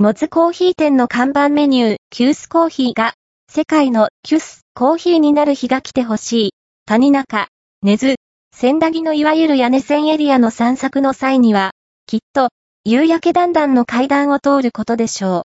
モズコーヒー店の看板メニュー、キュースコーヒーが、世界のキュスコーヒーになる日が来てほしい。谷中、根津、千駄木のいわゆる屋根線エリアの散策の際には、きっと、夕焼け段々の階段を通ることでしょう。